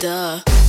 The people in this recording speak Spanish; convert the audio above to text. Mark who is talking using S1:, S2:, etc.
S1: duh.